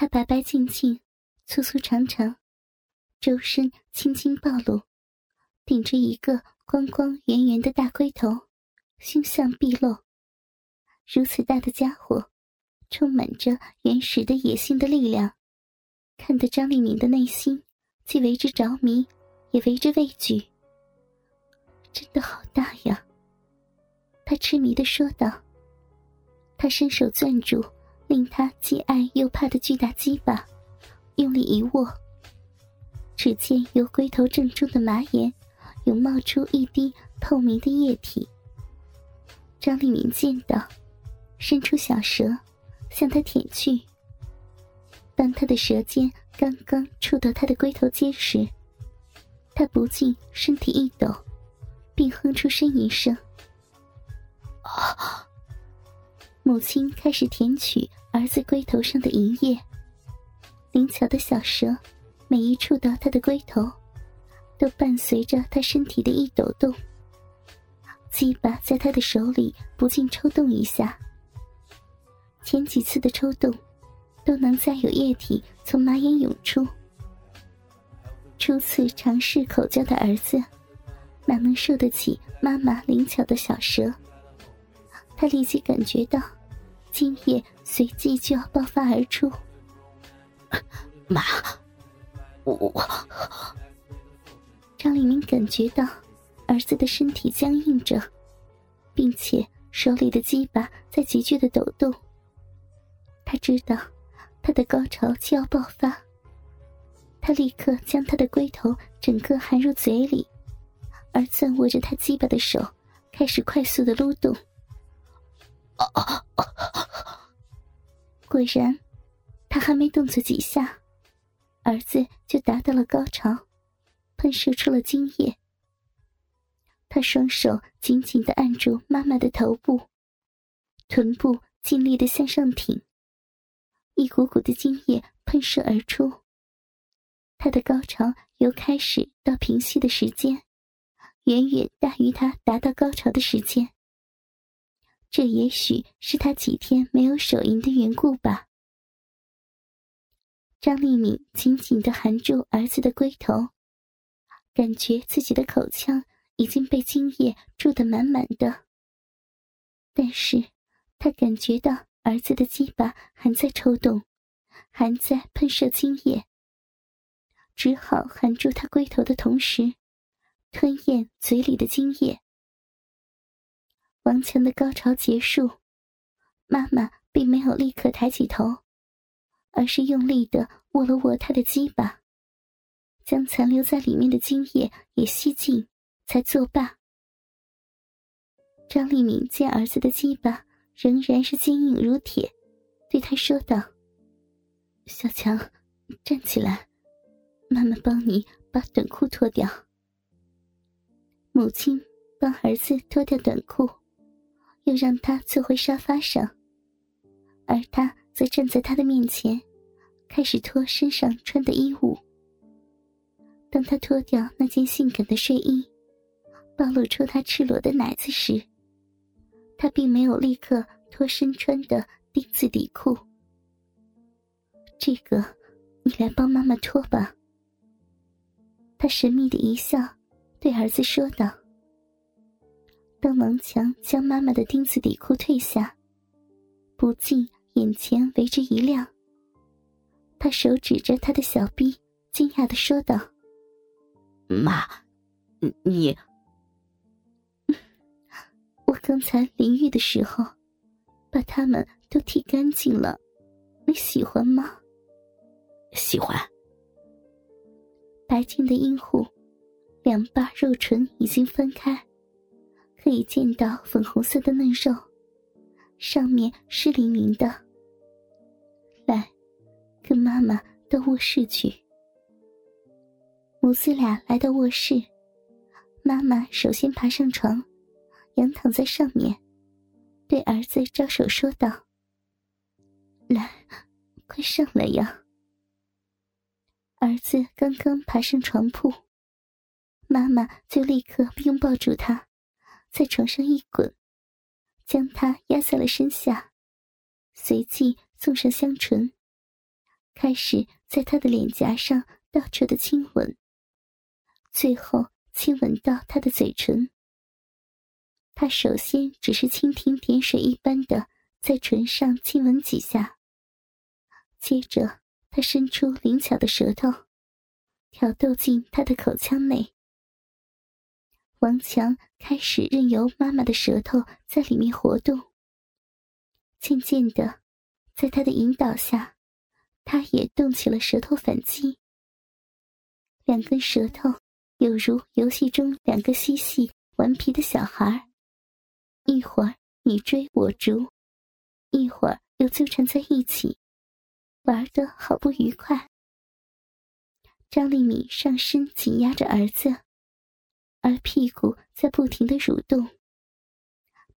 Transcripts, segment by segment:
她白白净净、粗粗长长，周身青青暴露，顶着一个光光圆圆的大龟头，凶相毕露。如此大的家伙，充满着原始的野性的力量，看得张立敏的内心既为之着迷，也为之畏惧。真的好大呀！他痴迷的说道。他伸手攥住令他既爱又怕的巨大鸡巴，用力一握。只见由龟头正中的马眼，有冒出一滴透明的液体。张立明见到，伸出小舌向他舔去。当他的舌尖刚刚触到他的龟头尖时，他不禁身体一抖。并哼出呻吟声。母亲开始舔取儿子龟头上的银液，灵巧的小蛇每一触到他的龟头，都伴随着他身体的一抖动。鸡巴在他的手里不禁抽动一下。前几次的抽动，都能再有液体从马眼涌出。初次尝试口交的儿子。哪能受得起妈妈灵巧的小蛇？他立即感觉到，精液随即就要爆发而出。妈，我……张立明感觉到儿子的身体僵硬着，并且手里的鸡巴在急剧的抖动。他知道他的高潮就要爆发，他立刻将他的龟头整个含入嘴里。儿子握着他鸡巴的手，开始快速的撸动。果然，他还没动作几下，儿子就达到了高潮，喷射出了精液。他双手紧紧的按住妈妈的头部，臀部尽力的向上挺，一股股的精液喷射而出。他的高潮由开始到平息的时间。远远大于他达到高潮的时间。这也许是他几天没有手淫的缘故吧。张丽敏紧紧的含住儿子的龟头，感觉自己的口腔已经被精液注得满满的。但是，他感觉到儿子的鸡巴还在抽动，还在喷射精液，只好含住他龟头的同时。吞咽嘴里的精液。王强的高潮结束，妈妈并没有立刻抬起头，而是用力的握了握他的鸡巴，将残留在里面的精液也吸尽，才作罢。张立敏见儿子的鸡巴仍然是坚硬如铁，对他说道：“小强，站起来，妈妈帮你把短裤脱掉。”母亲帮儿子脱掉短裤，又让他坐回沙发上，而他则站在他的面前，开始脱身上穿的衣物。当他脱掉那件性感的睡衣，暴露出他赤裸的奶子时，他并没有立刻脱身穿的丁字底裤。这个，你来帮妈妈脱吧。他神秘的一笑。对儿子说道：“当王强将妈妈的丁字底裤褪下，不禁眼前为之一亮。他手指着他的小臂，惊讶的说道：‘妈，你…… 我刚才淋浴的时候，把它们都剃干净了，你喜欢吗？’喜欢。白净的阴户。”两瓣肉唇已经分开，可以见到粉红色的嫩肉，上面湿淋淋的。来，跟妈妈到卧室去。母子俩来到卧室，妈妈首先爬上床，仰躺在上面，对儿子招手说道：“来，快上来呀！”儿子刚刚爬上床铺。妈妈就立刻拥抱住他，在床上一滚，将他压在了身下，随即送上香唇，开始在他的脸颊上到处的亲吻，最后亲吻到他的嘴唇。他首先只是蜻蜓点水一般的在唇上亲吻几下，接着他伸出灵巧的舌头，挑逗进他的口腔内。王强开始任由妈妈的舌头在里面活动，渐渐的，在他的引导下。他也动起了舌头反击，两根舌头有如游戏中两个嬉戏顽皮的小孩，一会儿你追我逐，一会儿又纠缠在一起，玩得好不愉快。张丽敏上身紧压着儿子，而屁股在不停的蠕动，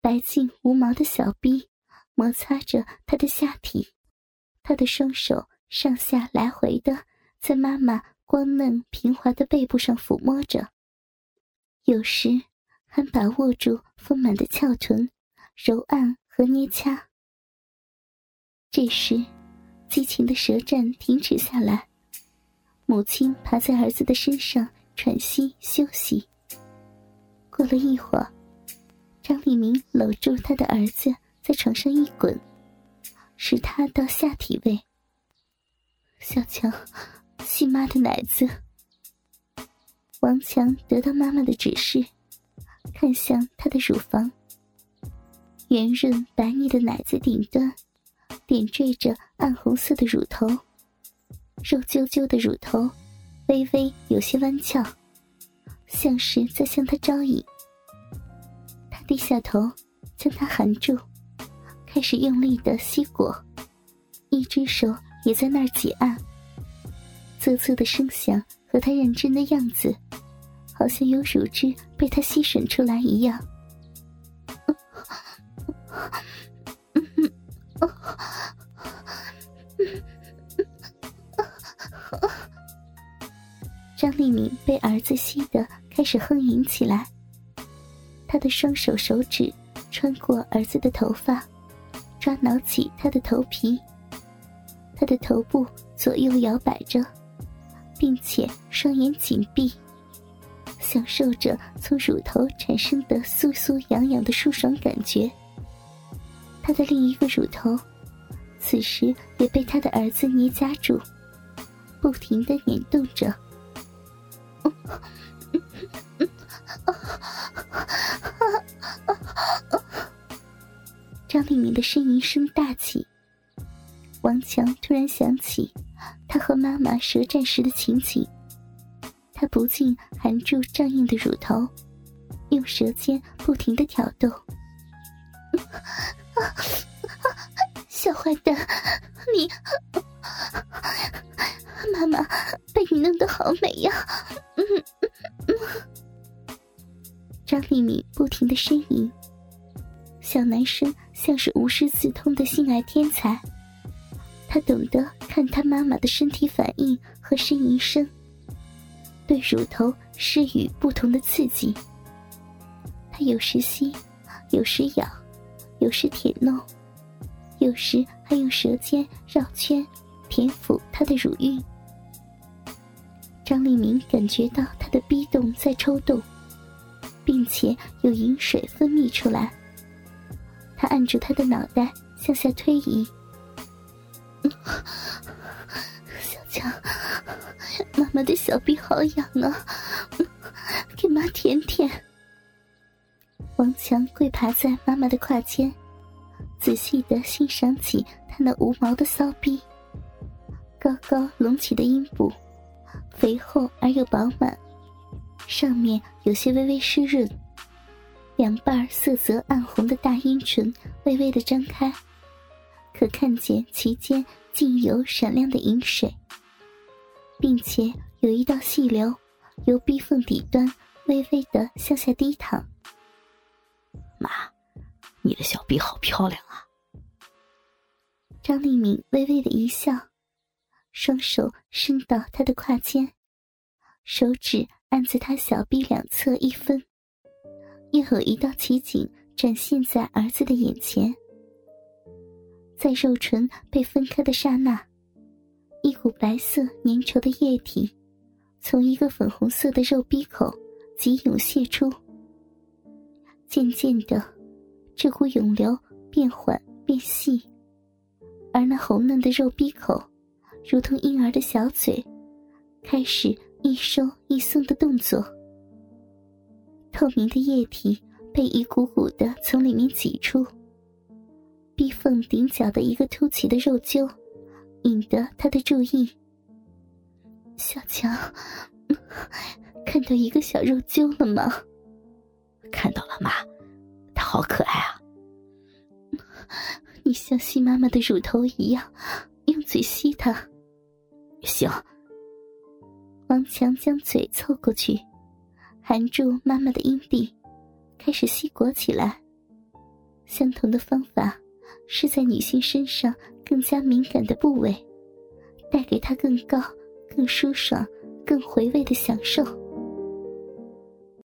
白净无毛的小臂摩擦着他的下体，他的双手。上下来回的在妈妈光嫩平滑的背部上抚摸着，有时还把握住丰满的翘臀，揉按和捏掐。这时，激情的舌战停止下来，母亲爬在儿子的身上喘息休息。过了一会儿，张立明搂住他的儿子，在床上一滚，使他到下体位。小强，吸妈的奶子。王强得到妈妈的指示，看向他的乳房。圆润白腻的奶子顶端，点缀着暗红色的乳头，肉啾啾的乳头，微微有些弯翘，像是在向他招引。低下头，将它含住，开始用力的吸果，一只手。也在那儿挤按，啧啧的声响和他认真的样子，好像有乳汁被他吸吮出来一样。张丽敏被儿子吸得开始哼吟起来，他的双手手指穿过儿子的头发，抓挠起他的头皮。他的头部左右摇摆着，并且双眼紧闭，享受着从乳头产生的酥酥痒痒的舒爽感觉。他的另一个乳头，此时也被他的儿子捏夹住，不停的捻动着。张丽敏的呻吟声大起。王强突然想起他和妈妈舌战时的情景，他不禁含住胀硬的乳头，用舌尖不停的挑逗。小坏蛋，你，妈妈被你弄得好美呀！嗯 张丽敏不停的呻吟，小男生像是无师自通的性爱天才。他懂得看他妈妈的身体反应和呻吟声，对乳头施予不同的刺激。他有时吸，有时咬，有时舔弄，有时还用舌尖绕圈填抚他的乳晕。张立明感觉到他的逼洞在抽动，并且有饮水分泌出来。他按住他的脑袋向下推移。小强，妈妈的小臂好痒啊，给妈舔舔。王强跪爬在妈妈的胯间，仔细的欣赏起她那无毛的骚逼，高高隆起的阴部，肥厚而又饱满，上面有些微微湿润，两瓣色泽暗红的大阴唇微微的张开。可看见其间竟有闪亮的银水，并且有一道细流由逼缝底端微微的向下低淌。妈，你的小臂好漂亮啊！张立敏微微的一笑，双手伸到他的胯间，手指按在他小臂两侧一分，又有一道奇景展现在儿子的眼前。在肉唇被分开的刹那，一股白色粘稠的液体，从一个粉红色的肉壁口急涌泄出。渐渐的，这股涌流变缓变细，而那红嫩的肉壁口，如同婴儿的小嘴，开始一收一松的动作。透明的液体被一股股的从里面挤出，逼缝顶角的一个凸起的肉揪。引得他的注意。小强，看到一个小肉揪了吗？看到了，妈，他好可爱啊！你像吸妈妈的乳头一样，用嘴吸它。行。王强将嘴凑过去，含住妈妈的阴蒂，开始吸裹起来。相同的方法。是在女性身上更加敏感的部位，带给她更高、更舒爽、更回味的享受。